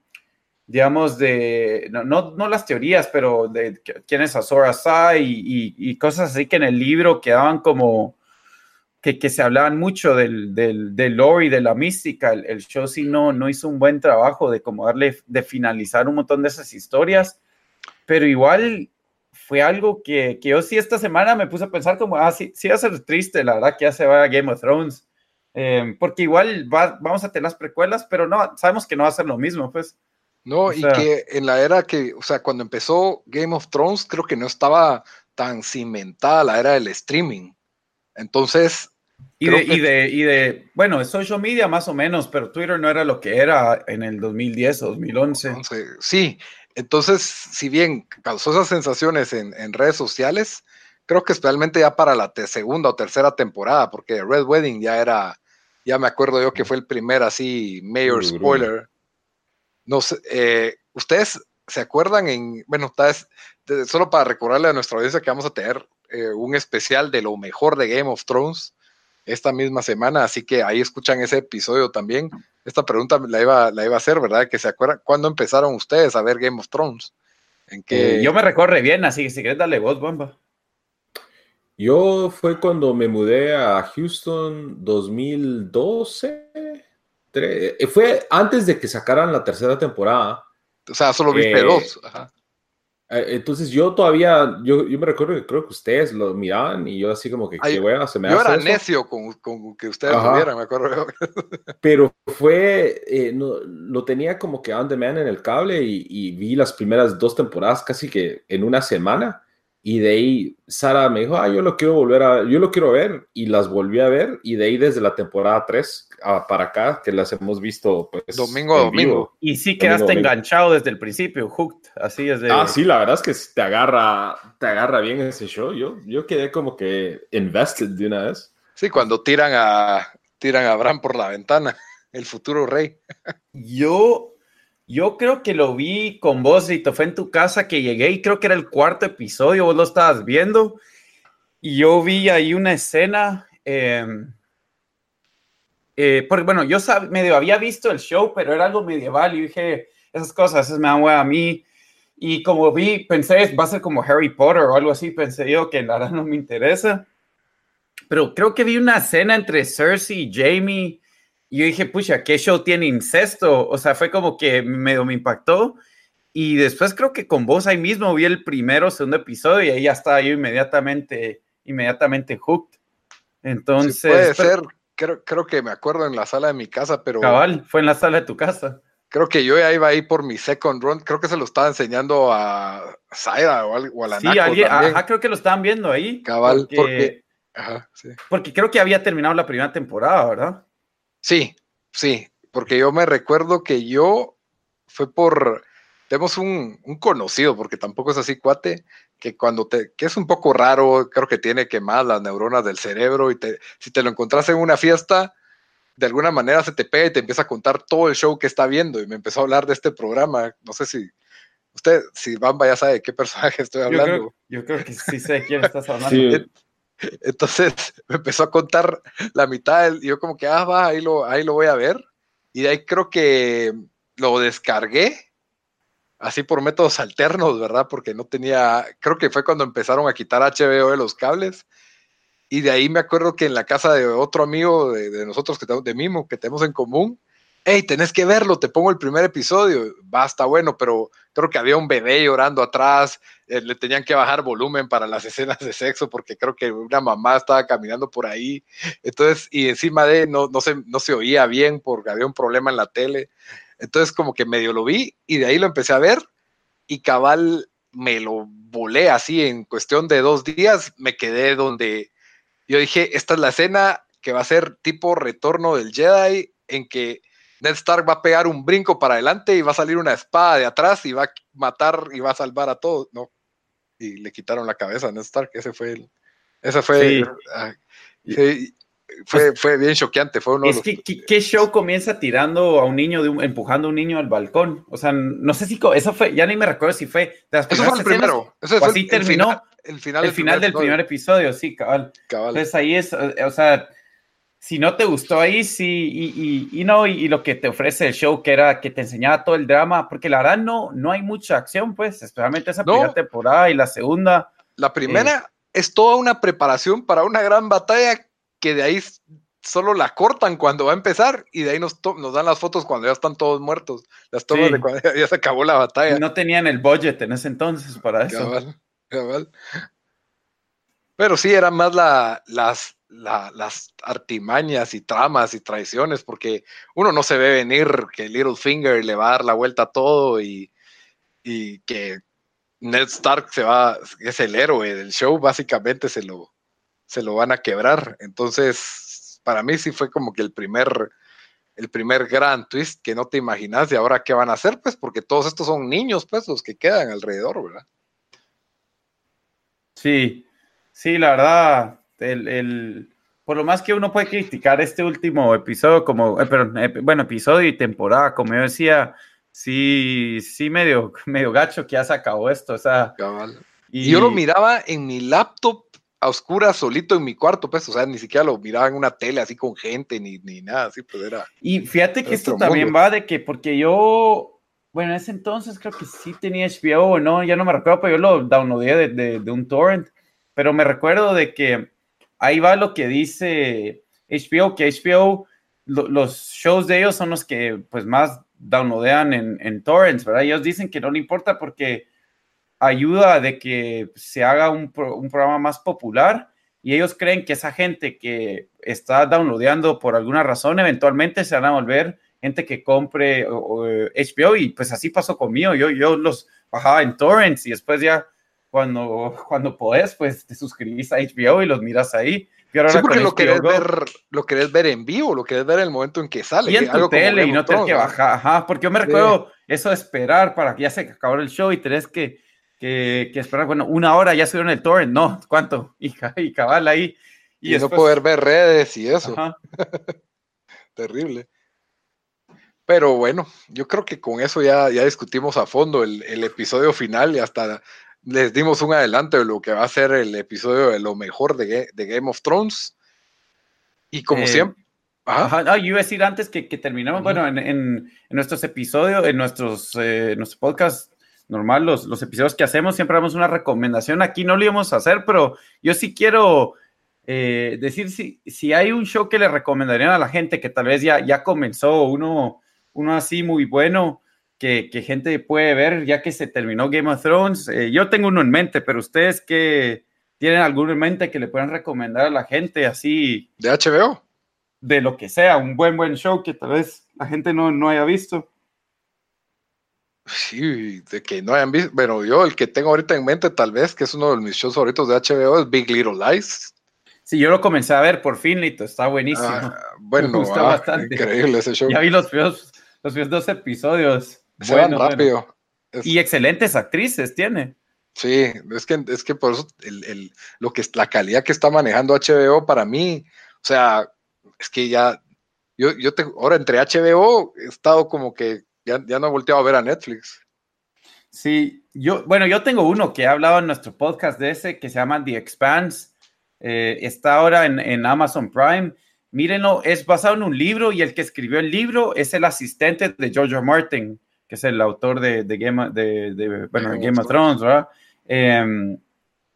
S3: digamos, de, no, no, no las teorías, pero de quién es Azor Asai y, y, cosas así que en el libro quedaban como, que, que se hablaban mucho del, del, del lore y de la mística. El, el, show sí no, no hizo un buen trabajo de como darle, de finalizar un montón de esas historias, pero igual fue algo que, que yo sí esta semana me puse a pensar como, ah, sí, sí va a ser triste, la verdad, que ya se va a Game of Thrones, eh, porque igual va, vamos a tener las precuelas, pero no, sabemos que no va a ser lo mismo, pues.
S1: No, o sea, y que en la era que, o sea, cuando empezó Game of Thrones, creo que no estaba tan cimentada la era del streaming. Entonces.
S3: Y de, y de, y de, bueno, social media más o menos, pero Twitter no era lo que era en el 2010 o 2011.
S1: Entonces, sí, entonces, si bien causó esas sensaciones en, en, redes sociales, creo que especialmente ya para la segunda o tercera temporada, porque Red Wedding ya era, ya me acuerdo yo que fue el primer así mayor spoiler. No sé, eh, ustedes se acuerdan en, bueno, tal vez, solo para recordarle a nuestra audiencia que vamos a tener eh, un especial de lo mejor de Game of Thrones esta misma semana, así que ahí escuchan ese episodio también. Esta pregunta la iba, la iba a hacer, ¿verdad? Que se acuerdan, ¿cuándo empezaron ustedes a ver Game of Thrones?
S3: ¿En que... Eh, yo me recorre bien, así que si quieres darle voz, bomba.
S2: Yo fue cuando me mudé a Houston 2012. Eh, fue antes de que sacaran la tercera temporada.
S1: O sea, solo viste eh, dos. Ajá.
S2: Eh, entonces yo todavía, yo, yo, me recuerdo que creo que ustedes lo miraban y yo así como que,
S1: Ay,
S2: wea,
S1: se me Yo era necio con, con, que ustedes lo vieran, me acuerdo.
S2: Pero fue, eh, no, lo tenía como que on demand en el cable y, y, vi las primeras dos temporadas casi que en una semana y de ahí Sara me dijo, ah, yo lo quiero volver a, yo lo quiero ver y las volví a ver y de ahí desde la temporada 3 para acá que las hemos visto pues
S1: domingo a domingo.
S3: Y sí quedaste enganchado desde el principio, hooked, así es de...
S2: Ah, sí, la verdad es que te agarra, te agarra bien ese show. Yo, yo quedé como que invested de una vez.
S1: Sí, cuando tiran a, tiran a Bran por la ventana, el futuro rey.
S3: Yo yo creo que lo vi con vos, y fue en tu casa que llegué y creo que era el cuarto episodio, vos lo estabas viendo y yo vi ahí una escena, eh, eh, porque bueno, yo medio había visto el show, pero era algo medieval y dije, esas cosas, esas me dan a mí. Y como vi, pensé, va a ser como Harry Potter o algo así, pensé yo que la verdad no me interesa. Pero creo que vi una escena entre Cersei y Jamie y yo dije, pucha, ¿qué show tiene incesto? O sea, fue como que medio me impactó. Y después creo que con vos ahí mismo vi el primero, segundo episodio y ahí ya estaba yo inmediatamente, inmediatamente hooked. Entonces. Sí,
S1: puede ser, creo, creo que me acuerdo en la sala de mi casa, pero.
S3: Cabal, fue en la sala de tu casa.
S1: Creo que yo ya iba ahí por mi second run. Creo que se lo estaba enseñando a Zaira o, a, o a la
S3: Sí, alguien, ajá, creo que lo estaban viendo ahí.
S1: Cabal, porque, porque, ajá,
S3: sí. porque creo que había terminado la primera temporada, ¿verdad?
S1: Sí, sí, porque yo me recuerdo que yo fue por, tenemos un, un, conocido, porque tampoco es así cuate, que cuando te, que es un poco raro, creo que tiene quemadas las neuronas del cerebro y te, si te lo encontrás en una fiesta, de alguna manera se te pega y te empieza a contar todo el show que está viendo y me empezó a hablar de este programa, no sé si usted, si Bamba ya sabe de qué personaje estoy hablando.
S3: Yo creo, yo creo que sí sé de quién estás hablando. Sí.
S1: Entonces me empezó a contar la mitad y yo como que, ah, va, ahí lo, ahí lo voy a ver. Y de ahí creo que lo descargué, así por métodos alternos, ¿verdad? Porque no tenía, creo que fue cuando empezaron a quitar HBO de los cables. Y de ahí me acuerdo que en la casa de otro amigo de, de nosotros, que de Mimo, que tenemos en común, hey, tenés que verlo, te pongo el primer episodio, va, está bueno, pero creo que había un bebé llorando atrás, eh, le tenían que bajar volumen para las escenas de sexo porque creo que una mamá estaba caminando por ahí. Entonces, y encima de no, no, se, no se oía bien porque había un problema en la tele. Entonces, como que medio lo vi y de ahí lo empecé a ver y cabal me lo volé así en cuestión de dos días. Me quedé donde yo dije, esta es la escena que va a ser tipo retorno del Jedi en que Ned Stark va a pegar un brinco para adelante y va a salir una espada de atrás y va a matar y va a salvar a todos. No. Y le quitaron la cabeza a Ned Stark. Ese fue el. Ese fue. Ah, fue, fue, bien choqueante. Fue uno
S3: es que, ¿qué show comienza tirando a un niño, de empujando a un niño al balcón? O sea, no sé si eso fue, ya ni me recuerdo si fue.
S1: eso fue el primero. Eso fue
S3: así terminó. el final, el final del, primer, episodio. sí, cabal. cabal. Entonces ahí es, o sea, si no te gustó ahí, sí, y, y, no, y, lo que te ofrece el show, que era que te enseñaba todo el drama, porque la verdad no, no hay mucha acción, pues, especialmente esa primera temporada y la segunda.
S1: La primera eh, es toda una preparación para una gran batalla que de ahí solo la cortan cuando va a empezar y de ahí nos, nos dan las fotos cuando ya están todos muertos, las tomas de cuando ya, se acabó la batalla.
S3: No tenían el budget en ese entonces para eso.
S1: Pero sí, eran más la, las, las artimañas y tramas y traiciones, porque uno no se ve venir que Littlefinger le va a dar la vuelta a todo y, que Ned Stark se va, es el héroe del show, básicamente se lo, se lo van a quebrar. Entonces, para mí sí fue como que el primer, el primer gran twist que no te imaginas de ahora qué van a hacer, pues, porque todos estos son niños, pues, los que quedan alrededor, ¿verdad?
S3: Sí, sí, la verdad, el, por lo más que uno puede criticar este último episodio, como, eh, eh, bueno, episodio y temporada, como yo decía, sí, sí, medio, medio gacho que ya se acabó esto, o sea.
S1: Y, yo lo miraba en mi laptop a oscuras, solito en mi cuarto, pues, o sea, ni siquiera lo miraba en una tele así con gente, ni, ni nada, así, pues era.
S3: Y fíjate que esto también va de que, porque yo, bueno, en ese entonces creo que sí tenía HBO, no, ya no me recuerdo, pero yo lo downloadé de, de un torrent, pero me recuerdo de que ahí va lo que dice HBO, que HBO, los shows de ellos son los que pues más downloadean en, en torrents, ¿verdad? Ellos dicen que no le importa porque ayuda de que se haga un, programa más popular y ellos creen que esa gente que está downloadeando por alguna razón eventualmente se van a volver gente que compre HBO y pues así pasó conmigo, yo, yo los bajaba en torrents y después ya cuando, cuando podés, pues te suscribís a HBO y los miras ahí.
S1: sí, porque lo querés, ver, lo querés ver en vivo, lo querés ver en el momento en que sale.
S3: Y en tu tele y no tenés que bajar. Ajá, porque yo me recuerdo eso de esperar para que ya se acabó el show y tenés que, que, que, esperar, bueno, una hora ya subieron el torrent, no, ¿cuánto? Y, y cabal ahí.
S1: Y, no poder ver redes y eso. Terrible. Pero bueno, yo creo que con eso ya, ya discutimos a fondo el, el episodio final y hasta les dimos un adelanto de lo que va a ser el episodio de lo mejor de, Game of Thrones. Y como eh, siempre.
S3: Ajá. Ah, yo iba a decir antes que, que terminamos, bueno, en, nuestros episodios, en nuestros, eh, nuestros podcasts normal, los, los, episodios que hacemos, siempre damos una recomendación. Aquí no lo íbamos a hacer, pero yo sí quiero eh, decir si, si hay un show que le recomendarían a la gente que tal vez ya, ya comenzó, uno, uno así muy bueno que, gente puede ver ya que se terminó Game of Thrones. Eh, yo tengo uno en mente, pero ustedes que tienen alguno en mente que le puedan recomendar a la gente así.
S1: ¿De HBO?
S3: De lo que sea, un buen, buen show que tal vez la gente no, no haya visto.
S1: Sí, de que no hayan visto. Bueno, yo el que tengo ahorita en mente, tal vez, que es uno de mis shows favoritos de HBO, es Big Little Lies.
S3: Sí, yo lo comencé a ver por fin, Lito, está buenísimo. Ah,
S1: bueno, Me gusta ah, bastante. Increíble ese show.
S3: Ya vi los primeros, los primeros dos episodios.
S1: Se bueno, rápido.
S3: Y excelentes actrices tiene.
S1: Sí, es que, es que por eso el, lo que la calidad que está manejando HBO para mí, o sea, es que ya, yo, yo te, ahora entre HBO he estado como que ya, ya no he volteado a ver a Netflix.
S3: Sí, yo, bueno, yo tengo uno que he hablado en nuestro podcast de ese que se llama The Expanse. Eh, está ahora en, en Amazon Prime mírenlo, es basado en un libro y el que escribió el libro es el asistente de George Martin que es el autor de, Game, de, Game of Thrones, ¿verdad? Em,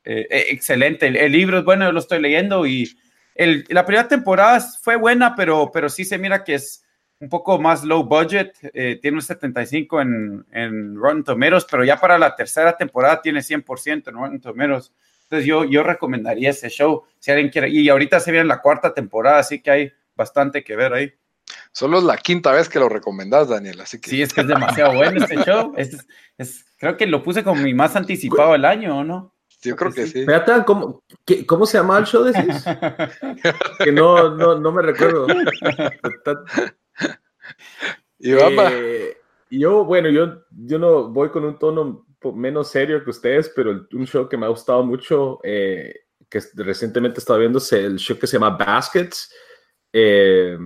S3: eh, eh, excelente, el, libro es bueno, lo estoy leyendo y el, la primera temporada fue buena, pero, pero sí se mira que es, un poco más low budget, eh, tiene un 75 en, en Rotten Tomatoes, pero ya para la tercera temporada tiene 100% en Rotten Tomatoes. Entonces yo, yo recomendaría ese show, si alguien quiere, y ahorita se viene la cuarta temporada, así que hay bastante que ver ahí.
S1: Solo es la quinta vez que lo recomendás, Daniel, así que...
S3: Sí, es que es demasiado bueno este show. Es, es, creo que lo puse como mi más anticipado del año, ¿o no?
S1: Yo creo que sí.
S2: Espérate, ¿cómo, qué, ¿cómo se llama el show, decís? que no, no, no me recuerdo.
S1: y vamos.
S2: Eh, yo, bueno, yo, yo no voy con un tono menos serio que ustedes, pero un show que me ha gustado mucho, eh, que recientemente estaba viendo, es el show que se llama Baskets. Eh,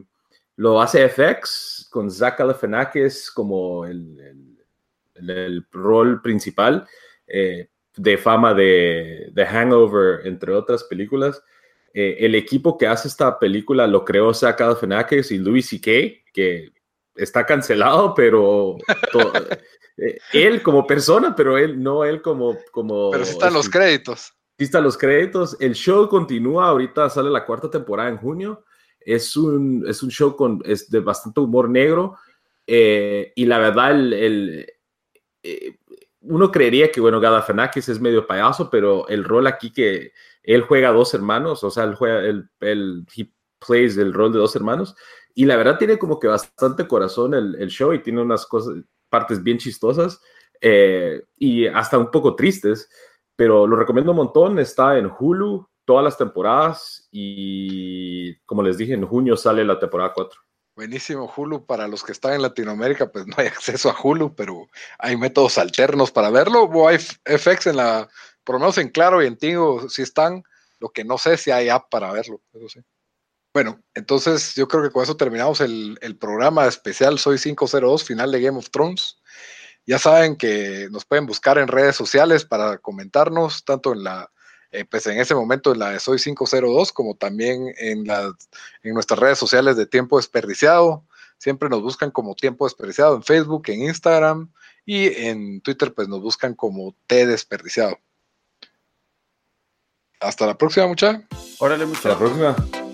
S2: lo hace FX con Zach Galifianakis como el, el, el rol principal eh, de fama de, de, Hangover, entre otras películas. Eh, el equipo que hace esta película lo creó Zach Galifianakis y Louis C.K., que está cancelado, pero eh, él como persona, pero él no él como... como
S1: pero sí están los créditos.
S2: Sí están los créditos. El show continúa, ahorita sale la cuarta temporada en junio. Es un, es un show con, es de bastante humor negro eh, y la verdad el, eh, uno creería que, bueno, Gadafanakis es medio payaso, pero el rol aquí que él juega dos hermanos, o sea, él juega, el, el he plays el rol de dos hermanos, y la verdad tiene como que bastante corazón el, el show y tiene unas cosas, partes bien chistosas eh, y hasta un poco tristes, pero lo recomiendo un montón, está en Hulu todas las temporadas y como les dije, en junio sale la temporada 4.
S1: Buenísimo, Hulu. Para los que están en Latinoamérica, pues no hay acceso a Hulu, pero hay métodos alternos para verlo. O hay FX en la, por lo menos en Claro y en Tigo, si están. Lo que no sé si hay app para verlo, eso sí. Bueno, entonces yo creo que con eso terminamos el, el programa especial Soy 502, final de Game of Thrones. Ya saben que nos pueden buscar en redes sociales para comentarnos, tanto en la eh, pues en ese momento en la de Soy 502, como también en, la, en nuestras redes sociales de Tiempo Desperdiciado. Siempre nos buscan como Tiempo Desperdiciado en Facebook, en Instagram y en Twitter pues nos buscan como T Desperdiciado. Hasta la próxima, mucha.
S3: Órale, mucha.
S2: Hasta la próxima.